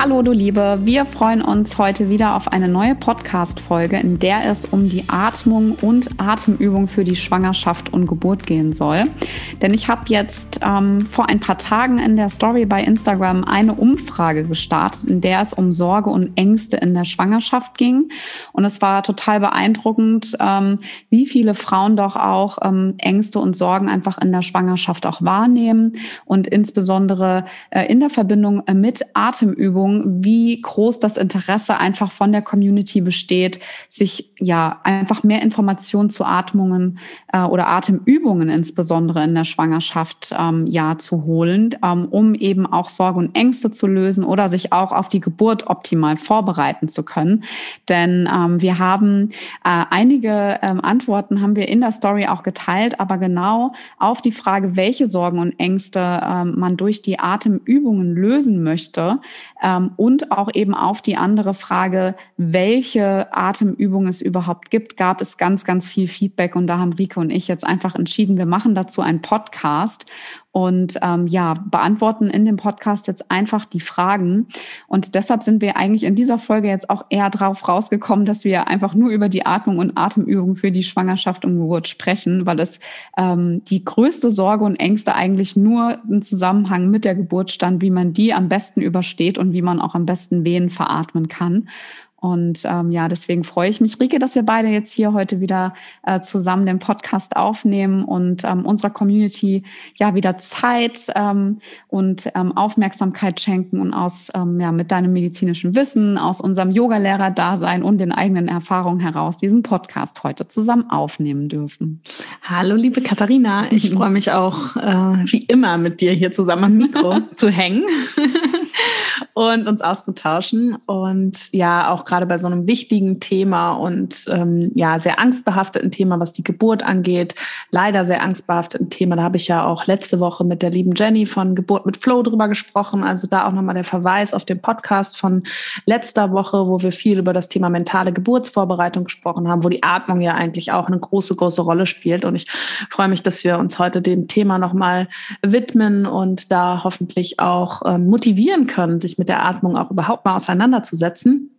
Hallo du Liebe, wir freuen uns heute wieder auf eine neue Podcast-Folge, in der es um die Atmung und Atemübung für die Schwangerschaft und Geburt gehen soll. Denn ich habe jetzt ähm, vor ein paar Tagen in der Story bei Instagram eine Umfrage gestartet, in der es um Sorge und Ängste in der Schwangerschaft ging. Und es war total beeindruckend, ähm, wie viele Frauen doch auch ähm, Ängste und Sorgen einfach in der Schwangerschaft auch wahrnehmen und insbesondere äh, in der Verbindung mit Atemübung Wahrnehmung, wie groß das Interesse einfach von der Community besteht, sich ja einfach mehr Informationen zu Atmungen äh, oder Atemübungen insbesondere in der Schwangerschaft ähm, ja zu holen, ähm, um eben auch Sorge und Ängste zu lösen oder sich auch auf die Geburt optimal vorbereiten zu können. Denn ähm, wir haben äh, einige ähm, Antworten haben wir in der Story auch geteilt, aber genau auf die Frage, welche Sorgen und Ängste ähm, man durch die Atemübungen lösen möchte, ähm, und auch eben auf die andere Frage, welche Atemübungen es überhaupt gibt, gab es ganz, ganz viel Feedback. Und da haben Rike und ich jetzt einfach entschieden, wir machen dazu einen Podcast und ähm, ja, beantworten in dem Podcast jetzt einfach die Fragen. Und deshalb sind wir eigentlich in dieser Folge jetzt auch eher darauf rausgekommen, dass wir einfach nur über die Atmung und Atemübung für die Schwangerschaft und Geburt sprechen, weil es ähm, die größte Sorge und Ängste eigentlich nur im Zusammenhang mit der Geburt stand, wie man die am besten übersteht und wie man auch am besten Wehen veratmen kann. Und ähm, ja, deswegen freue ich mich, Rike, dass wir beide jetzt hier heute wieder äh, zusammen den Podcast aufnehmen und ähm, unserer Community ja wieder Zeit ähm, und ähm, Aufmerksamkeit schenken und aus ähm, ja mit deinem medizinischen Wissen, aus unserem Yogalehrer-Dasein und den eigenen Erfahrungen heraus diesen Podcast heute zusammen aufnehmen dürfen. Hallo, liebe Katharina, ich freue mich auch äh, wie immer mit dir hier zusammen am Mikro zu hängen und uns auszutauschen und ja auch gerade bei so einem wichtigen Thema und ähm, ja, sehr angstbehafteten Thema, was die Geburt angeht, leider sehr angstbehafteten Thema. Da habe ich ja auch letzte Woche mit der lieben Jenny von Geburt mit Flow drüber gesprochen. Also da auch nochmal der Verweis auf den Podcast von letzter Woche, wo wir viel über das Thema mentale Geburtsvorbereitung gesprochen haben, wo die Atmung ja eigentlich auch eine große, große Rolle spielt. Und ich freue mich, dass wir uns heute dem Thema nochmal widmen und da hoffentlich auch ähm, motivieren können, sich mit der Atmung auch überhaupt mal auseinanderzusetzen.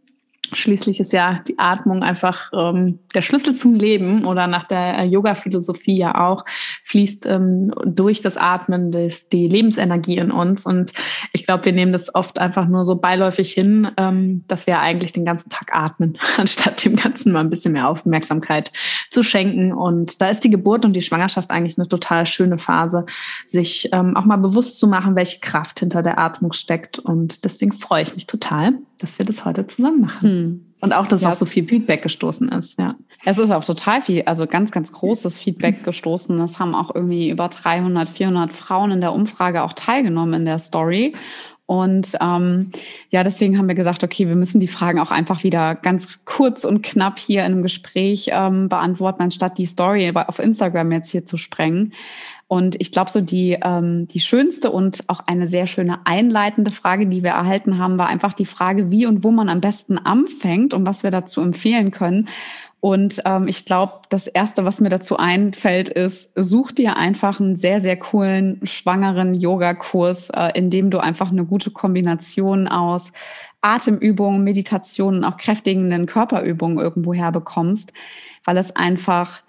Schließlich ist ja die Atmung einfach ähm, der Schlüssel zum Leben oder nach der Yoga-Philosophie ja auch fließt ähm, durch das Atmen des, die Lebensenergie in uns. Und ich glaube, wir nehmen das oft einfach nur so beiläufig hin, ähm, dass wir eigentlich den ganzen Tag atmen, anstatt dem Ganzen mal ein bisschen mehr Aufmerksamkeit zu schenken. Und da ist die Geburt und die Schwangerschaft eigentlich eine total schöne Phase, sich ähm, auch mal bewusst zu machen, welche Kraft hinter der Atmung steckt. Und deswegen freue ich mich total, dass wir das heute zusammen machen. Hm. Und auch, dass ja. auch so viel Feedback gestoßen ist, ja. Es ist auch total viel, also ganz, ganz großes Feedback gestoßen. Es haben auch irgendwie über 300, 400 Frauen in der Umfrage auch teilgenommen in der Story. Und ähm, ja, deswegen haben wir gesagt, okay, wir müssen die Fragen auch einfach wieder ganz kurz und knapp hier in einem Gespräch ähm, beantworten, anstatt die Story auf Instagram jetzt hier zu sprengen. Und ich glaube, so die, ähm, die schönste und auch eine sehr schöne einleitende Frage, die wir erhalten haben, war einfach die Frage, wie und wo man am besten anfängt und was wir dazu empfehlen können. Und ähm, ich glaube, das Erste, was mir dazu einfällt, ist, such dir einfach einen sehr, sehr coolen schwangeren Yogakurs, äh, in dem du einfach eine gute Kombination aus Atemübungen, Meditationen, auch kräftigenden Körperübungen irgendwo herbekommst, weil es einfach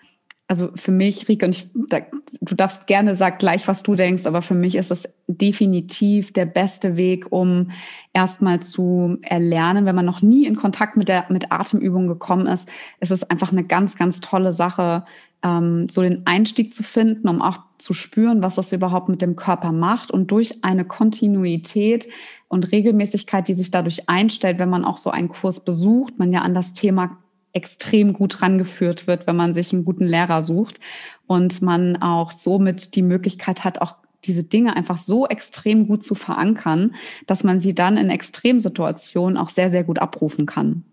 also für mich, Rike, und ich, da, du darfst gerne sagen gleich, was du denkst, aber für mich ist es definitiv der beste Weg, um erstmal zu erlernen, wenn man noch nie in Kontakt mit der mit Atemübungen gekommen ist, ist es einfach eine ganz, ganz tolle Sache, ähm, so den Einstieg zu finden, um auch zu spüren, was das überhaupt mit dem Körper macht. Und durch eine Kontinuität und Regelmäßigkeit, die sich dadurch einstellt, wenn man auch so einen Kurs besucht, man ja an das Thema extrem gut rangeführt wird, wenn man sich einen guten Lehrer sucht und man auch somit die Möglichkeit hat, auch diese Dinge einfach so extrem gut zu verankern, dass man sie dann in Extremsituationen auch sehr, sehr gut abrufen kann.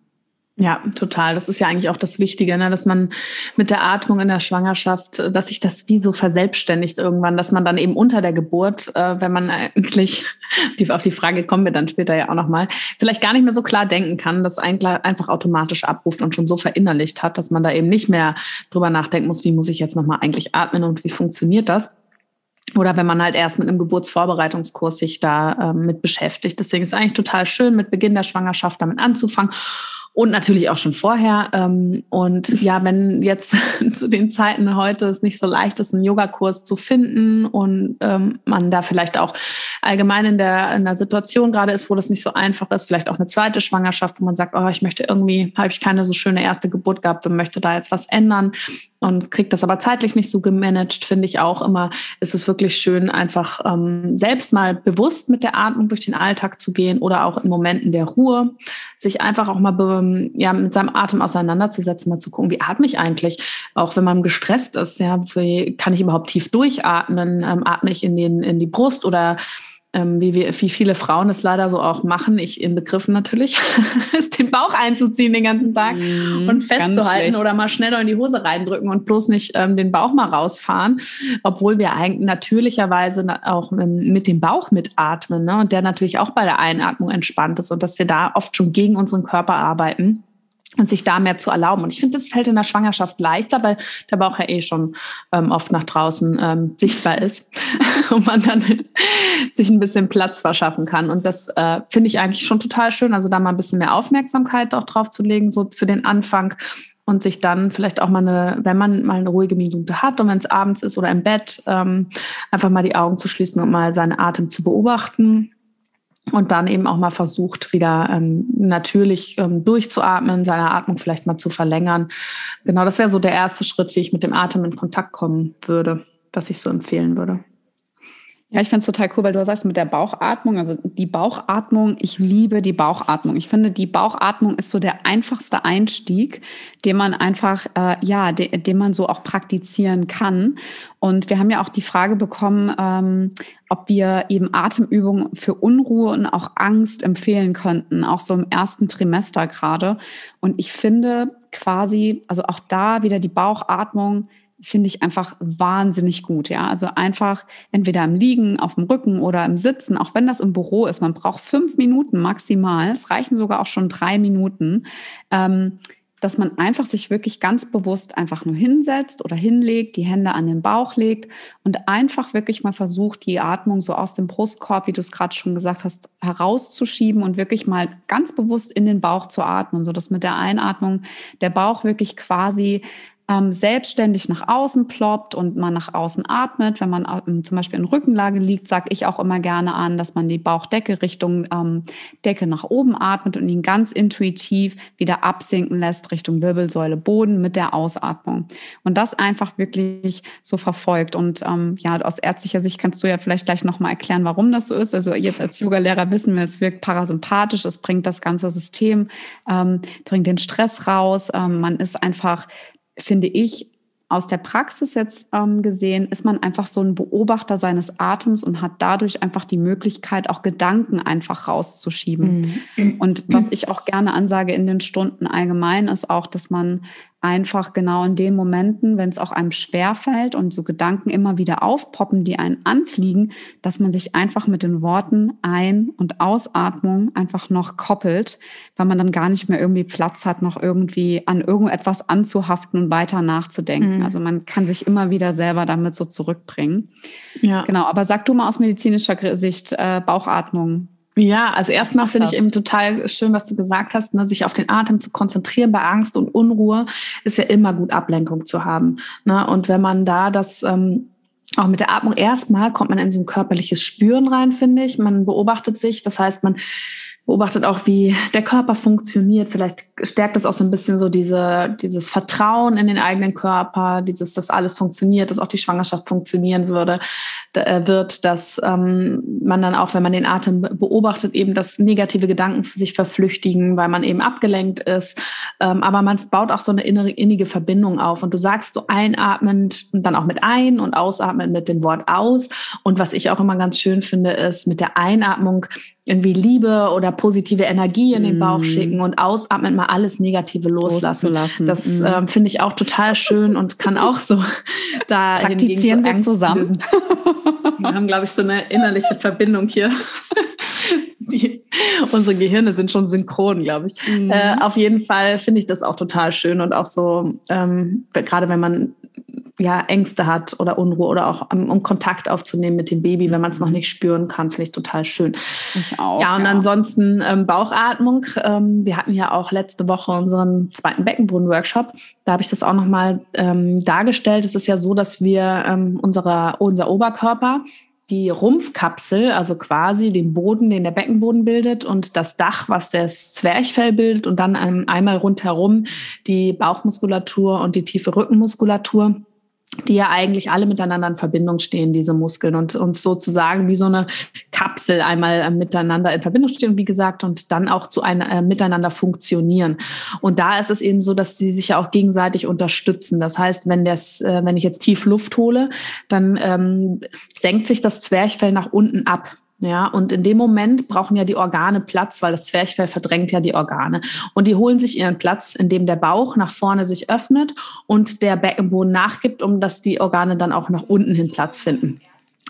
Ja, total. Das ist ja eigentlich auch das Wichtige, ne? dass man mit der Atmung in der Schwangerschaft, äh, dass sich das wie so verselbstständigt irgendwann, dass man dann eben unter der Geburt, äh, wenn man eigentlich, die, auf die Frage kommen wir dann später ja auch nochmal, vielleicht gar nicht mehr so klar denken kann, das einfach automatisch abruft und schon so verinnerlicht hat, dass man da eben nicht mehr drüber nachdenken muss, wie muss ich jetzt nochmal eigentlich atmen und wie funktioniert das. Oder wenn man halt erst mit einem Geburtsvorbereitungskurs sich da ähm, mit beschäftigt. Deswegen ist es eigentlich total schön, mit Beginn der Schwangerschaft damit anzufangen und natürlich auch schon vorher. Ähm, und ja, wenn jetzt zu den Zeiten heute es nicht so leicht ist, einen Yogakurs zu finden und ähm, man da vielleicht auch allgemein in der, in der Situation gerade ist, wo das nicht so einfach ist, vielleicht auch eine zweite Schwangerschaft, wo man sagt, oh, ich möchte irgendwie, habe ich keine so schöne erste Geburt gehabt und möchte da jetzt was ändern und kriegt das aber zeitlich nicht so gemanagt, finde ich auch immer, ist es wirklich schön, einfach ähm, selbst mal bewusst mit der Atmung durch den Alltag zu gehen oder auch in Momenten der Ruhe, sich einfach auch mal ja, mit seinem Atem auseinanderzusetzen, mal zu gucken, wie atme ich eigentlich, auch wenn man gestresst ist, ja, wie kann ich überhaupt tief durchatmen, ähm, atme ich in, den, in die Brust oder ähm, wie, wir, wie viele Frauen es leider so auch machen, ich in Begriffen natürlich, ist den Bauch einzuziehen den ganzen Tag mm, und festzuhalten oder mal schneller in die Hose reindrücken und bloß nicht ähm, den Bauch mal rausfahren, obwohl wir eigentlich natürlicherweise auch mit dem Bauch mitatmen ne? und der natürlich auch bei der Einatmung entspannt ist und dass wir da oft schon gegen unseren Körper arbeiten und sich da mehr zu erlauben. Und ich finde, das fällt in der Schwangerschaft leichter, weil der Bauch ja eh schon ähm, oft nach draußen ähm, sichtbar ist und man dann sich ein bisschen Platz verschaffen kann. Und das äh, finde ich eigentlich schon total schön. Also da mal ein bisschen mehr Aufmerksamkeit auch drauf zu legen, so für den Anfang und sich dann vielleicht auch mal eine, wenn man mal eine ruhige Minute hat und wenn es abends ist oder im Bett, ähm, einfach mal die Augen zu schließen und mal seinen Atem zu beobachten und dann eben auch mal versucht, wieder ähm, natürlich ähm, durchzuatmen, seine Atmung vielleicht mal zu verlängern. Genau, das wäre so der erste Schritt, wie ich mit dem Atem in Kontakt kommen würde, was ich so empfehlen würde. Ja, ich finde es total cool, weil du sagst mit der Bauchatmung, also die Bauchatmung, ich liebe die Bauchatmung. Ich finde, die Bauchatmung ist so der einfachste Einstieg, den man einfach, äh, ja, de, den man so auch praktizieren kann. Und wir haben ja auch die Frage bekommen, ähm, ob wir eben Atemübungen für Unruhe und auch Angst empfehlen könnten, auch so im ersten Trimester gerade. Und ich finde quasi, also auch da wieder die Bauchatmung, finde ich einfach wahnsinnig gut. Ja, also einfach entweder im Liegen, auf dem Rücken oder im Sitzen, auch wenn das im Büro ist. Man braucht fünf Minuten maximal. Es reichen sogar auch schon drei Minuten. Ähm, dass man einfach sich wirklich ganz bewusst einfach nur hinsetzt oder hinlegt, die Hände an den Bauch legt und einfach wirklich mal versucht, die Atmung so aus dem Brustkorb, wie du es gerade schon gesagt hast, herauszuschieben und wirklich mal ganz bewusst in den Bauch zu atmen, so dass mit der Einatmung der Bauch wirklich quasi ähm, selbstständig nach außen ploppt und man nach außen atmet. Wenn man ähm, zum Beispiel in Rückenlage liegt, sage ich auch immer gerne an, dass man die Bauchdecke Richtung ähm, Decke nach oben atmet und ihn ganz intuitiv wieder absinken lässt Richtung Wirbelsäule Boden mit der Ausatmung. Und das einfach wirklich so verfolgt. Und ähm, ja, aus ärztlicher Sicht kannst du ja vielleicht gleich nochmal erklären, warum das so ist. Also jetzt als Yogalehrer wissen wir, es wirkt parasympathisch, es bringt das ganze System, ähm, bringt den Stress raus. Ähm, man ist einfach finde ich, aus der Praxis jetzt ähm, gesehen, ist man einfach so ein Beobachter seines Atems und hat dadurch einfach die Möglichkeit, auch Gedanken einfach rauszuschieben. Mhm. Und was ich auch gerne ansage in den Stunden allgemein, ist auch, dass man einfach genau in den Momenten, wenn es auch einem schwer fällt und so Gedanken immer wieder aufpoppen, die einen anfliegen, dass man sich einfach mit den Worten Ein- und Ausatmung einfach noch koppelt, weil man dann gar nicht mehr irgendwie Platz hat, noch irgendwie an irgendetwas anzuhaften und weiter nachzudenken. Mhm. Also man kann sich immer wieder selber damit so zurückbringen. Ja. Genau, aber sag du mal aus medizinischer Sicht äh, Bauchatmung. Ja, also erstmal finde ich eben total schön, was du gesagt hast, ne, sich auf den Atem zu konzentrieren bei Angst und Unruhe ist ja immer gut Ablenkung zu haben. Ne? Und wenn man da das ähm, auch mit der Atmung erstmal kommt man in so ein körperliches Spüren rein, finde ich. Man beobachtet sich, das heißt, man beobachtet auch, wie der Körper funktioniert. Vielleicht stärkt es auch so ein bisschen so diese, dieses Vertrauen in den eigenen Körper, dieses, dass alles funktioniert, dass auch die Schwangerschaft funktionieren würde, äh, wird, dass ähm, man dann auch, wenn man den Atem beobachtet, eben, dass negative Gedanken sich verflüchtigen, weil man eben abgelenkt ist. Ähm, aber man baut auch so eine innere, innige Verbindung auf. Und du sagst so einatmend und dann auch mit ein und ausatmend mit dem Wort aus. Und was ich auch immer ganz schön finde, ist mit der Einatmung irgendwie Liebe oder positive Energie in den Bauch mm. schicken und ausatmen mal alles Negative loslassen. Das mm. ähm, finde ich auch total schön und kann auch so da praktizieren so wir zusammen. wir haben, glaube ich, so eine innerliche Verbindung hier. Die, unsere Gehirne sind schon synchron, glaube ich. Mm. Äh, auf jeden Fall finde ich das auch total schön und auch so, ähm, gerade wenn man ja, Ängste hat oder Unruhe oder auch um, um Kontakt aufzunehmen mit dem Baby, wenn man es noch mhm. nicht spüren kann, finde ich total schön. Ich auch. Ja, und ja. ansonsten ähm, Bauchatmung. Ähm, wir hatten ja auch letzte Woche unseren zweiten Beckenboden-Workshop. Da habe ich das auch nochmal ähm, dargestellt. Es ist ja so, dass wir ähm, unsere, unser Oberkörper die Rumpfkapsel, also quasi den Boden, den der Beckenboden bildet und das Dach, was das Zwerchfell bildet und dann einmal rundherum die Bauchmuskulatur und die tiefe Rückenmuskulatur die ja eigentlich alle miteinander in Verbindung stehen, diese Muskeln und uns sozusagen wie so eine Kapsel einmal äh, miteinander in Verbindung stehen, wie gesagt, und dann auch zu einem äh, miteinander funktionieren. Und da ist es eben so, dass sie sich ja auch gegenseitig unterstützen. Das heißt, wenn das, äh, wenn ich jetzt tief Luft hole, dann ähm, senkt sich das Zwerchfell nach unten ab. Ja, und in dem Moment brauchen ja die Organe Platz, weil das Zwerchfell verdrängt ja die Organe. Und die holen sich ihren Platz, indem der Bauch nach vorne sich öffnet und der Beckenboden nachgibt, um dass die Organe dann auch nach unten hin Platz finden.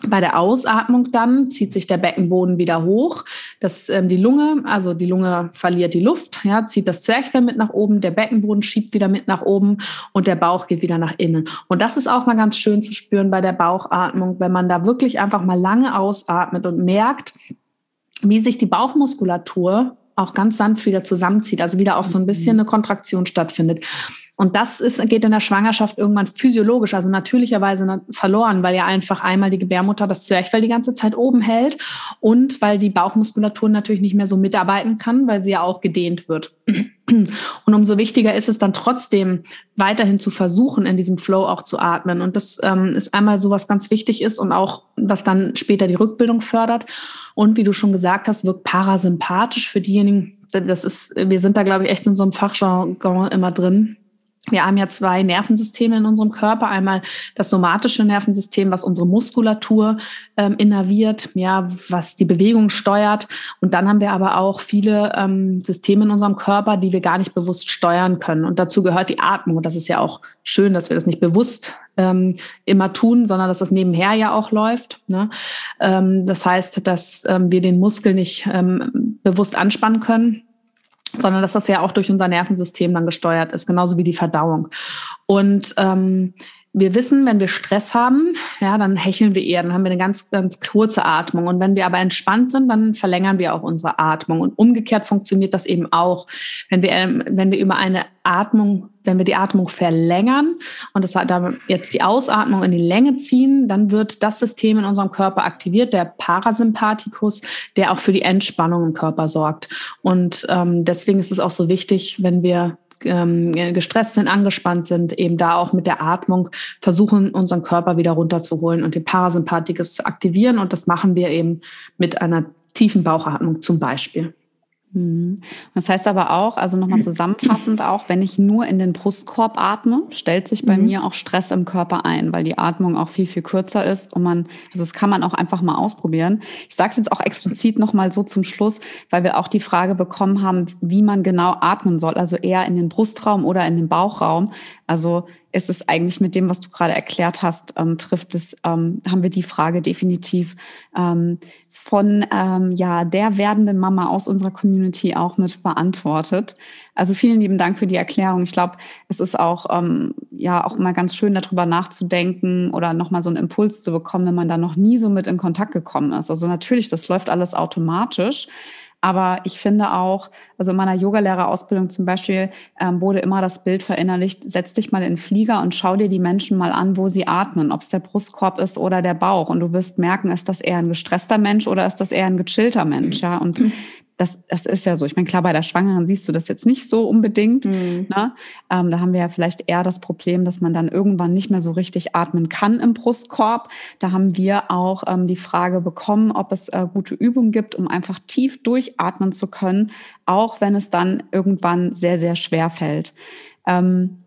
Bei der Ausatmung dann zieht sich der Beckenboden wieder hoch. Das, ähm, die Lunge, also die Lunge verliert die Luft, ja, zieht das Zwerchfell mit nach oben, der Beckenboden schiebt wieder mit nach oben und der Bauch geht wieder nach innen. Und das ist auch mal ganz schön zu spüren bei der Bauchatmung, wenn man da wirklich einfach mal lange ausatmet und merkt, wie sich die Bauchmuskulatur auch ganz sanft wieder zusammenzieht, also wieder auch so ein bisschen mhm. eine Kontraktion stattfindet. Und das ist, geht in der Schwangerschaft irgendwann physiologisch, also natürlicherweise verloren, weil ja einfach einmal die Gebärmutter das Zwerchfell die ganze Zeit oben hält und weil die Bauchmuskulatur natürlich nicht mehr so mitarbeiten kann, weil sie ja auch gedehnt wird. Und umso wichtiger ist es dann trotzdem weiterhin zu versuchen, in diesem Flow auch zu atmen. Und das ähm, ist einmal so, was ganz wichtig ist und auch, was dann später die Rückbildung fördert. Und wie du schon gesagt hast, wirkt parasympathisch für diejenigen, das ist, wir sind da, glaube ich, echt in so einem Fachjargon immer drin wir haben ja zwei Nervensysteme in unserem Körper. Einmal das somatische Nervensystem, was unsere Muskulatur ähm, innerviert, ja, was die Bewegung steuert. Und dann haben wir aber auch viele ähm, Systeme in unserem Körper, die wir gar nicht bewusst steuern können. Und dazu gehört die Atmung. Und das ist ja auch schön, dass wir das nicht bewusst ähm, immer tun, sondern dass das nebenher ja auch läuft. Ne? Ähm, das heißt, dass ähm, wir den Muskel nicht ähm, bewusst anspannen können sondern dass das ja auch durch unser Nervensystem dann gesteuert ist, genauso wie die Verdauung. Und ähm, wir wissen, wenn wir Stress haben, ja, dann hecheln wir eher, dann haben wir eine ganz, ganz kurze Atmung. Und wenn wir aber entspannt sind, dann verlängern wir auch unsere Atmung. Und umgekehrt funktioniert das eben auch. Wenn wir, ähm, wenn wir über eine Atmung, wenn wir die Atmung verlängern und das dann jetzt die Ausatmung in die Länge ziehen, dann wird das System in unserem Körper aktiviert, der Parasympathikus, der auch für die Entspannung im Körper sorgt. Und ähm, deswegen ist es auch so wichtig, wenn wir ähm, gestresst sind, angespannt sind, eben da auch mit der Atmung versuchen, unseren Körper wieder runterzuholen und den Parasympathikus zu aktivieren. Und das machen wir eben mit einer tiefen Bauchatmung zum Beispiel. Mhm. Das heißt aber auch, also nochmal zusammenfassend auch, wenn ich nur in den Brustkorb atme, stellt sich bei mhm. mir auch Stress im Körper ein, weil die Atmung auch viel, viel kürzer ist und man, also das kann man auch einfach mal ausprobieren. Ich sage es jetzt auch explizit nochmal so zum Schluss, weil wir auch die Frage bekommen haben, wie man genau atmen soll, also eher in den Brustraum oder in den Bauchraum. Also ist es eigentlich mit dem, was du gerade erklärt hast, ähm, trifft es, ähm, haben wir die Frage definitiv ähm, von ähm, ja der werdenden Mama aus unserer Community auch mit beantwortet. Also vielen lieben Dank für die Erklärung. Ich glaube, es ist auch ähm, ja auch immer ganz schön darüber nachzudenken oder nochmal so einen Impuls zu bekommen, wenn man da noch nie so mit in Kontakt gekommen ist. Also natürlich, das läuft alles automatisch. Aber ich finde auch, also in meiner Yogalehrerausbildung zum Beispiel ähm, wurde immer das Bild verinnerlicht, setz dich mal in den Flieger und schau dir die Menschen mal an, wo sie atmen, ob es der Brustkorb ist oder der Bauch. Und du wirst merken, ist das eher ein gestresster Mensch oder ist das eher ein gechillter Mensch, ja? Und das, das ist ja so. Ich meine, klar, bei der Schwangeren siehst du das jetzt nicht so unbedingt. Mhm. Ne? Ähm, da haben wir ja vielleicht eher das Problem, dass man dann irgendwann nicht mehr so richtig atmen kann im Brustkorb. Da haben wir auch ähm, die Frage bekommen, ob es äh, gute Übungen gibt, um einfach tief durchatmen zu können, auch wenn es dann irgendwann sehr, sehr schwer fällt. Ähm,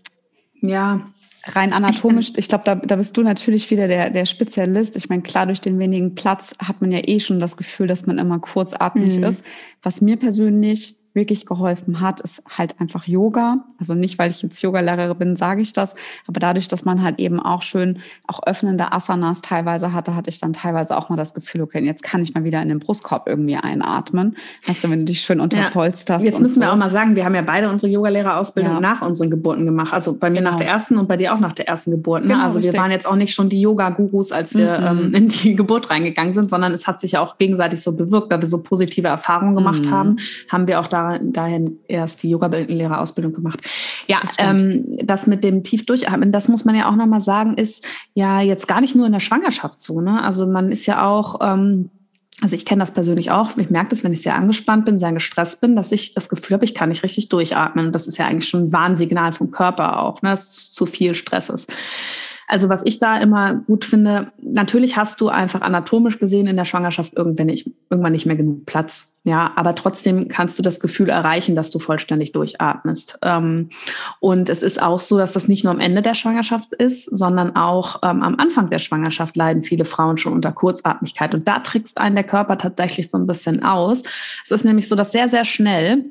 ja, rein anatomisch, ich glaube, da, da bist du natürlich wieder der, der Spezialist. Ich meine, klar, durch den wenigen Platz hat man ja eh schon das Gefühl, dass man immer kurzatmig mhm. ist. Was mir persönlich wirklich geholfen hat, ist halt einfach Yoga. Also nicht, weil ich jetzt Yogalehrerin bin, sage ich das, aber dadurch, dass man halt eben auch schön auch öffnende Asanas teilweise hatte, hatte ich dann teilweise auch mal das Gefühl, okay, jetzt kann ich mal wieder in den Brustkorb irgendwie einatmen. Weißt du, wenn du dich schön unterpolsterst. Ja. Jetzt müssen so. wir auch mal sagen, wir haben ja beide unsere Yogalehrerausbildung ja. nach unseren Geburten gemacht. Also bei mir genau. nach der ersten und bei dir auch nach der ersten Geburt. Ne? Genau, also richtig. wir waren jetzt auch nicht schon die Yoga-Gurus, als wir mhm. ähm, in die Geburt reingegangen sind, sondern es hat sich ja auch gegenseitig so bewirkt, weil wir so positive Erfahrungen gemacht mhm. haben, haben wir auch da dahin erst die Yoga-Lehrerausbildung gemacht. Ja, das, ähm, das, mit dem tief durchatmen, das muss man ja auch nochmal sagen, ist ja jetzt gar nicht nur in der Schwangerschaft so. Ne? Also man ist ja auch, ähm, also ich kenne das persönlich auch, ich merke das, wenn ich sehr angespannt bin, sehr gestresst bin, dass ich das Gefühl habe, ich kann nicht richtig durchatmen. Und das ist ja eigentlich schon ein Warnsignal vom Körper auch, ne? dass es zu viel Stress ist. Also was ich da immer gut finde, natürlich hast du einfach anatomisch gesehen in der Schwangerschaft irgendwann nicht, irgendwann nicht mehr genug Platz. Ja, aber trotzdem kannst du das Gefühl erreichen, dass du vollständig durchatmest. Ähm, und es ist auch so, dass das nicht nur am Ende der Schwangerschaft ist, sondern auch ähm, am Anfang der Schwangerschaft leiden viele Frauen schon unter Kurzatmigkeit. Und da trickst einen der Körper tatsächlich so ein bisschen aus. Es ist nämlich so, dass sehr, sehr schnell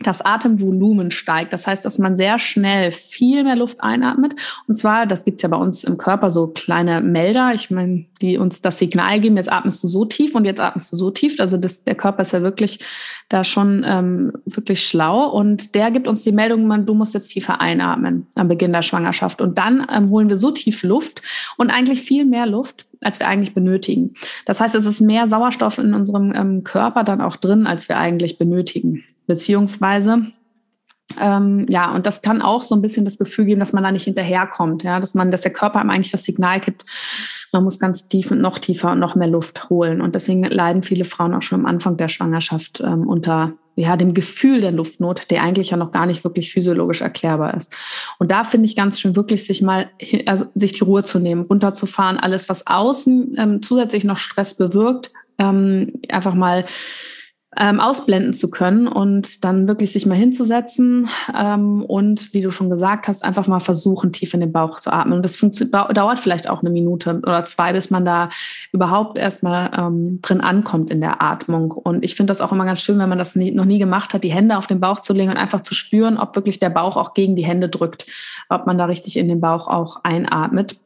das Atemvolumen steigt. Das heißt, dass man sehr schnell viel mehr Luft einatmet. Und zwar, das gibt's ja bei uns im Körper so kleine Melder, ich meine, die uns das Signal geben, jetzt atmest du so tief und jetzt atmest du so tief. Also das, der Körper ist ja wirklich da schon ähm, wirklich schlau. Und der gibt uns die Meldung, man, du musst jetzt tiefer einatmen am Beginn der Schwangerschaft. Und dann ähm, holen wir so tief Luft und eigentlich viel mehr Luft, als wir eigentlich benötigen. Das heißt, es ist mehr Sauerstoff in unserem ähm, Körper dann auch drin, als wir eigentlich benötigen beziehungsweise ähm, ja, und das kann auch so ein bisschen das Gefühl geben, dass man da nicht hinterherkommt, ja, dass man, dass der Körper einem eigentlich das Signal gibt, man muss ganz tief und noch tiefer und noch mehr Luft holen. Und deswegen leiden viele Frauen auch schon am Anfang der Schwangerschaft ähm, unter ja, dem Gefühl der Luftnot, der eigentlich ja noch gar nicht wirklich physiologisch erklärbar ist. Und da finde ich ganz schön wirklich, sich mal, also sich die Ruhe zu nehmen, runterzufahren, alles, was außen ähm, zusätzlich noch Stress bewirkt, ähm, einfach mal ähm, ausblenden zu können und dann wirklich sich mal hinzusetzen ähm, und, wie du schon gesagt hast, einfach mal versuchen, tief in den Bauch zu atmen. Und das dauert vielleicht auch eine Minute oder zwei, bis man da überhaupt erstmal ähm, drin ankommt in der Atmung. Und ich finde das auch immer ganz schön, wenn man das nie, noch nie gemacht hat, die Hände auf den Bauch zu legen und einfach zu spüren, ob wirklich der Bauch auch gegen die Hände drückt, ob man da richtig in den Bauch auch einatmet.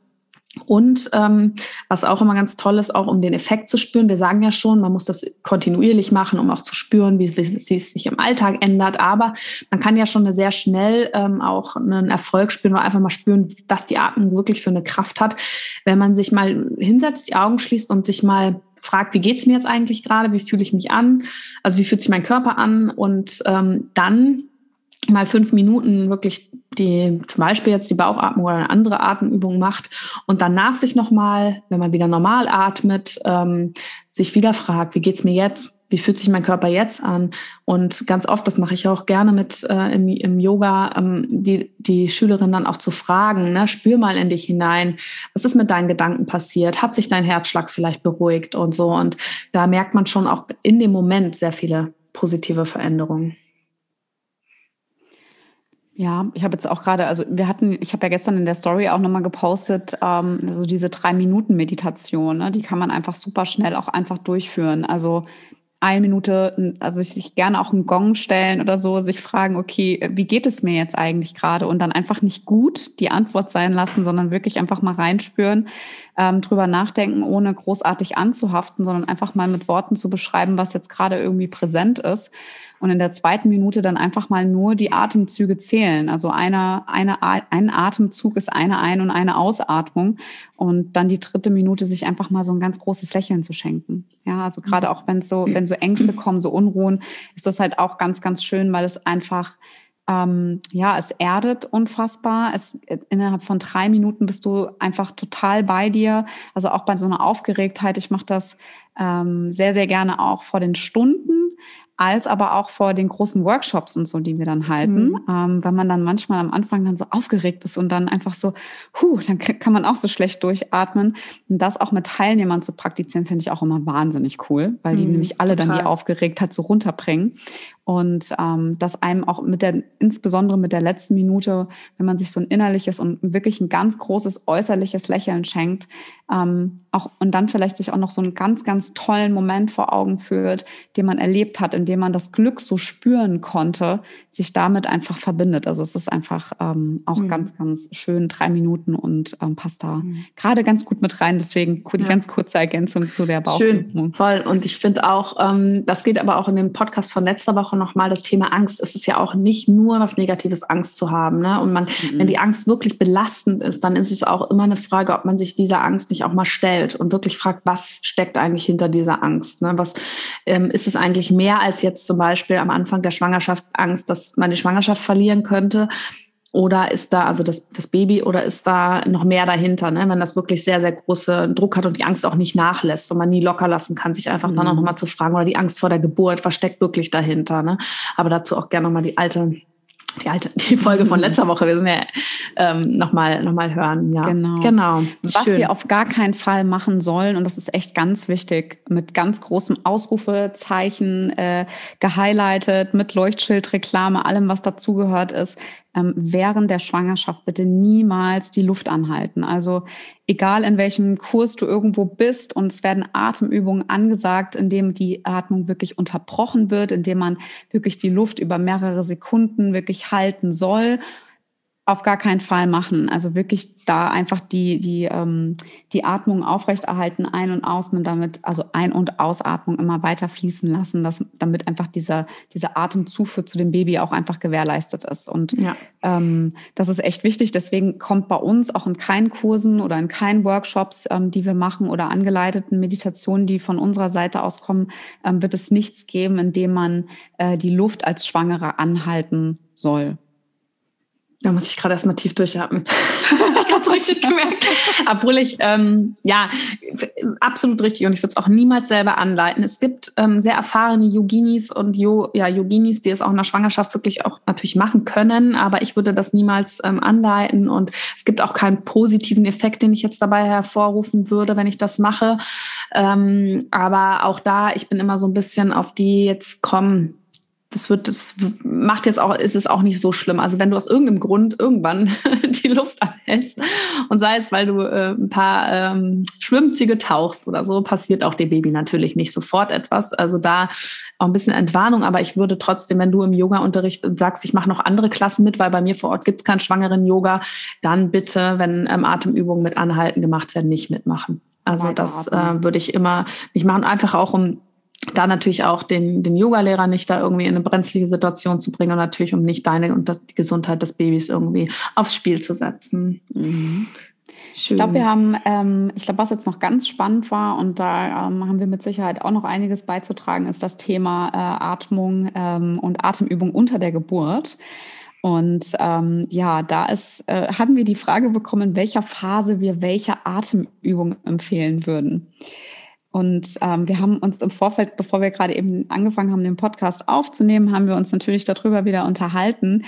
Und ähm, was auch immer ganz toll ist, auch um den Effekt zu spüren. Wir sagen ja schon, man muss das kontinuierlich machen, um auch zu spüren, wie, wie, es sich im Alltag ändert. Aber man kann ja schon sehr schnell ähm, auch einen Erfolg spüren oder einfach mal spüren, was die Atmung wirklich für eine Kraft hat, wenn man sich mal hinsetzt, die Augen schließt und sich mal fragt, wie geht's mir jetzt eigentlich gerade, wie fühle ich mich an, also wie fühlt sich mein Körper an und ähm, dann mal fünf Minuten wirklich die zum Beispiel jetzt die Bauchatmung oder eine andere Atemübung macht und danach sich nochmal, wenn man wieder normal atmet, ähm, sich wieder fragt, wie geht's mir jetzt? Wie fühlt sich mein Körper jetzt an? Und ganz oft, das mache ich auch gerne mit äh, im, im Yoga, ähm, die, die Schülerin dann auch zu fragen, ne, spür mal in dich hinein, was ist mit deinen Gedanken passiert? Hat sich dein Herzschlag vielleicht beruhigt und so? Und da merkt man schon auch in dem Moment sehr viele positive Veränderungen. Ja, ich habe jetzt auch gerade, also wir hatten, ich habe ja gestern in der Story auch nochmal gepostet, ähm, also diese drei Minuten Meditation, ne, die kann man einfach super schnell auch einfach durchführen. Also eine Minute, also sich gerne auch einen Gong stellen oder so, sich fragen, okay, wie geht es mir jetzt eigentlich gerade? Und dann einfach nicht gut die Antwort sein lassen, sondern wirklich einfach mal reinspüren, ähm, drüber nachdenken, ohne großartig anzuhaften, sondern einfach mal mit Worten zu beschreiben, was jetzt gerade irgendwie präsent ist und in der zweiten Minute dann einfach mal nur die Atemzüge zählen. Also einer, eine, ein Atemzug ist eine Ein- und eine Ausatmung und dann die dritte Minute sich einfach mal so ein ganz großes Lächeln zu schenken. Ja, also gerade auch wenn so, wenn so Ängste kommen, so Unruhen, ist das halt auch ganz, ganz schön, weil es einfach ähm, ja, es erdet unfassbar. Es, innerhalb von drei Minuten bist du einfach total bei dir. Also auch bei so einer Aufgeregtheit. Ich mache das ähm, sehr, sehr gerne auch vor den Stunden als aber auch vor den großen Workshops und so, die wir dann halten, mhm. ähm, weil man dann manchmal am Anfang dann so aufgeregt ist und dann einfach so, huh, dann kann man auch so schlecht durchatmen. Und das auch mit Teilnehmern zu praktizieren, finde ich auch immer wahnsinnig cool, weil die mhm, nämlich alle total. dann die Aufgeregtheit so runterbringen und ähm, dass einem auch mit der, insbesondere mit der letzten Minute, wenn man sich so ein innerliches und wirklich ein ganz großes äußerliches Lächeln schenkt, ähm, auch und dann vielleicht sich auch noch so einen ganz, ganz tollen Moment vor Augen führt, den man erlebt hat, in dem man das Glück so spüren konnte, sich damit einfach verbindet. Also es ist einfach ähm, auch mhm. ganz, ganz schön, drei Minuten und ähm, passt da mhm. gerade ganz gut mit rein. Deswegen die ja. ganz kurze Ergänzung zu der Bauchübung. Schön, voll. Und ich finde auch, ähm, das geht aber auch in dem Podcast von letzter Woche nochmal das Thema Angst. Es ist ja auch nicht nur was Negatives, Angst zu haben. Ne? Und man, mhm. wenn die Angst wirklich belastend ist, dann ist es auch immer eine Frage, ob man sich dieser Angst nicht auch mal stellt und wirklich fragt, was steckt eigentlich hinter dieser Angst? Ne? Was ähm, ist es eigentlich mehr als jetzt zum Beispiel am Anfang der Schwangerschaft Angst, dass man die Schwangerschaft verlieren könnte? Oder ist da also das, das Baby oder ist da noch mehr dahinter, ne? wenn das wirklich sehr, sehr große Druck hat und die Angst auch nicht nachlässt und man nie locker lassen kann, sich einfach mhm. dann auch nochmal zu fragen oder die Angst vor der Geburt, was steckt wirklich dahinter. Ne? Aber dazu auch gerne nochmal die alte die alte, die Folge von letzter Woche, wir sind ja ähm, nochmal noch mal hören. Ja, genau. genau. Was Schön. wir auf gar keinen Fall machen sollen, und das ist echt ganz wichtig, mit ganz großem Ausrufezeichen äh, gehighlightet, mit Leuchtschildreklame, allem, was dazugehört ist, ähm, während der Schwangerschaft bitte niemals die Luft anhalten. Also egal in welchem Kurs du irgendwo bist und es werden Atemübungen angesagt, in dem die Atmung wirklich unterbrochen wird, in dem man wirklich die Luft über mehrere Sekunden wirklich halten soll auf gar keinen Fall machen. Also wirklich da einfach die, die, ähm, die Atmung aufrechterhalten, ein- und ausatmen, damit, also Ein- und Ausatmung immer weiter fließen lassen, dass, damit einfach dieser, diese Atemzufuhr zu dem Baby auch einfach gewährleistet ist. Und ja. ähm, das ist echt wichtig. Deswegen kommt bei uns auch in keinen Kursen oder in keinen Workshops, ähm, die wir machen oder angeleiteten Meditationen, die von unserer Seite aus kommen, ähm, wird es nichts geben, in dem man äh, die Luft als Schwangere anhalten soll. Da muss ich gerade erstmal tief durchatmen. ich habe richtig gemerkt. Obwohl ich, ähm, ja, absolut richtig und ich würde es auch niemals selber anleiten. Es gibt ähm, sehr erfahrene Yoginis und Yo ja, Yoginis, die es auch in der Schwangerschaft wirklich auch natürlich machen können, aber ich würde das niemals ähm, anleiten und es gibt auch keinen positiven Effekt, den ich jetzt dabei hervorrufen würde, wenn ich das mache. Ähm, aber auch da, ich bin immer so ein bisschen auf die jetzt kommen das wird, das macht jetzt auch, ist es auch nicht so schlimm. Also wenn du aus irgendeinem Grund irgendwann die Luft anhältst und sei es, weil du äh, ein paar ähm, Schwimmzüge tauchst oder so, passiert auch dem Baby natürlich nicht sofort etwas. Also da auch ein bisschen Entwarnung, aber ich würde trotzdem, wenn du im Yoga-Unterricht sagst, ich mache noch andere Klassen mit, weil bei mir vor Ort gibt es keinen schwangeren Yoga, dann bitte, wenn ähm, Atemübungen mit Anhalten gemacht werden, nicht mitmachen. Also das äh, würde ich immer nicht machen, einfach auch um da natürlich auch den, den Yogalehrer nicht da irgendwie in eine brenzlige Situation zu bringen und natürlich um nicht deine und das, die Gesundheit des Babys irgendwie aufs Spiel zu setzen. Mhm. Ich glaube, wir haben, ähm, ich glaube, was jetzt noch ganz spannend war und da ähm, haben wir mit Sicherheit auch noch einiges beizutragen, ist das Thema äh, Atmung ähm, und Atemübung unter der Geburt. Und ähm, ja, da ist, äh, haben wir die Frage bekommen, in welcher Phase wir welche Atemübung empfehlen würden. Und ähm, wir haben uns im Vorfeld, bevor wir gerade eben angefangen haben, den Podcast aufzunehmen, haben wir uns natürlich darüber wieder unterhalten.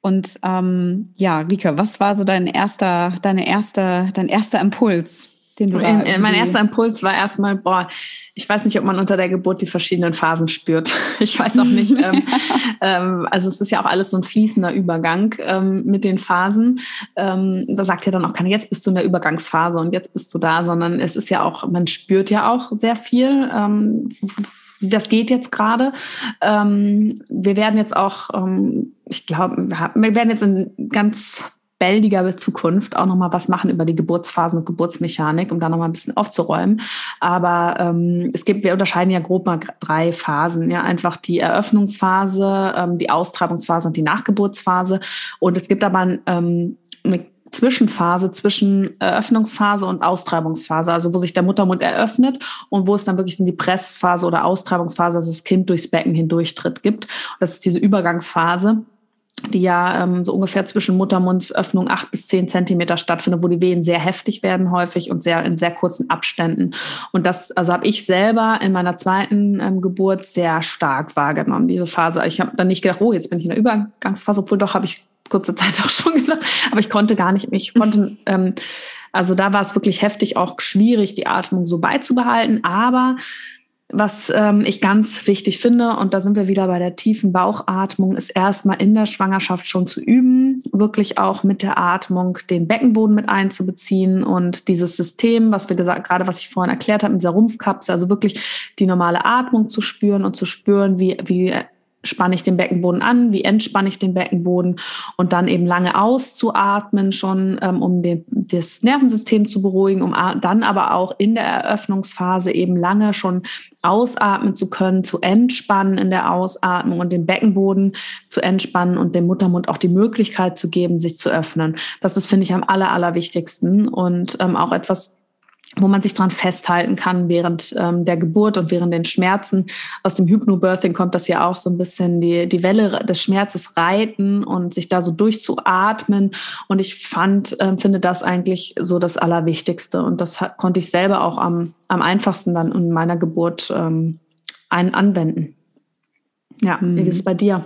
Und ähm, ja, Rike, was war so dein erster, deine erste, dein erster Impuls? Den du in, in, mein erster Impuls war erstmal, boah, ich weiß nicht, ob man unter der Geburt die verschiedenen Phasen spürt. Ich weiß auch nicht. ähm, ähm, also es ist ja auch alles so ein fließender Übergang ähm, mit den Phasen. Ähm, da sagt ja dann auch keiner, jetzt bist du in der Übergangsphase und jetzt bist du da, sondern es ist ja auch, man spürt ja auch sehr viel. Ähm, das geht jetzt gerade. Ähm, wir werden jetzt auch, ich glaube, wir werden jetzt in ganz bäldiger Zukunft auch nochmal was machen über die Geburtsphasen und Geburtsmechanik, um da nochmal ein bisschen aufzuräumen. Aber ähm, es gibt, wir unterscheiden ja grob mal drei Phasen. Ja, einfach die Eröffnungsphase, ähm, die Austreibungsphase und die Nachgeburtsphase. Und es gibt aber ähm, eine Zwischenphase zwischen Eröffnungsphase und Austreibungsphase, also wo sich der Muttermund eröffnet und wo es dann wirklich in die Pressphase oder Austreibungsphase, also das Kind durchs Becken hindurchtritt, gibt. Das ist diese Übergangsphase. Die ja ähm, so ungefähr zwischen Muttermundsöffnung acht bis zehn Zentimeter stattfindet, wo die Wehen sehr heftig werden häufig und sehr in sehr kurzen Abständen. Und das, also habe ich selber in meiner zweiten ähm, Geburt sehr stark wahrgenommen, diese Phase. Ich habe dann nicht gedacht, oh, jetzt bin ich in der Übergangsphase, obwohl doch habe ich kurze Zeit auch schon gedacht, aber ich konnte gar nicht, ich konnte, ähm, also da war es wirklich heftig, auch schwierig, die Atmung so beizubehalten, aber was ähm, ich ganz wichtig finde, und da sind wir wieder bei der tiefen Bauchatmung, ist erstmal in der Schwangerschaft schon zu üben, wirklich auch mit der Atmung den Beckenboden mit einzubeziehen und dieses System, was wir gesagt, gerade was ich vorhin erklärt habe, mit dieser Rumpfkapsel, also wirklich die normale Atmung zu spüren und zu spüren, wie, wie spanne ich den Beckenboden an, wie entspanne ich den Beckenboden und dann eben lange auszuatmen schon, ähm, um den, das Nervensystem zu beruhigen, um dann aber auch in der Eröffnungsphase eben lange schon ausatmen zu können, zu entspannen in der Ausatmung und den Beckenboden zu entspannen und dem Muttermund auch die Möglichkeit zu geben, sich zu öffnen. Das ist, finde ich, am aller, allerwichtigsten und ähm, auch etwas, wo man sich dran festhalten kann während ähm, der Geburt und während den Schmerzen. Aus dem Hypnobirthing kommt das ja auch so ein bisschen die, die Welle des Schmerzes reiten und sich da so durchzuatmen. Und ich fand, ähm, finde das eigentlich so das Allerwichtigste. Und das konnte ich selber auch am, am einfachsten dann in meiner Geburt ähm, ein, anwenden. Ja, mhm. wie ist es bei dir?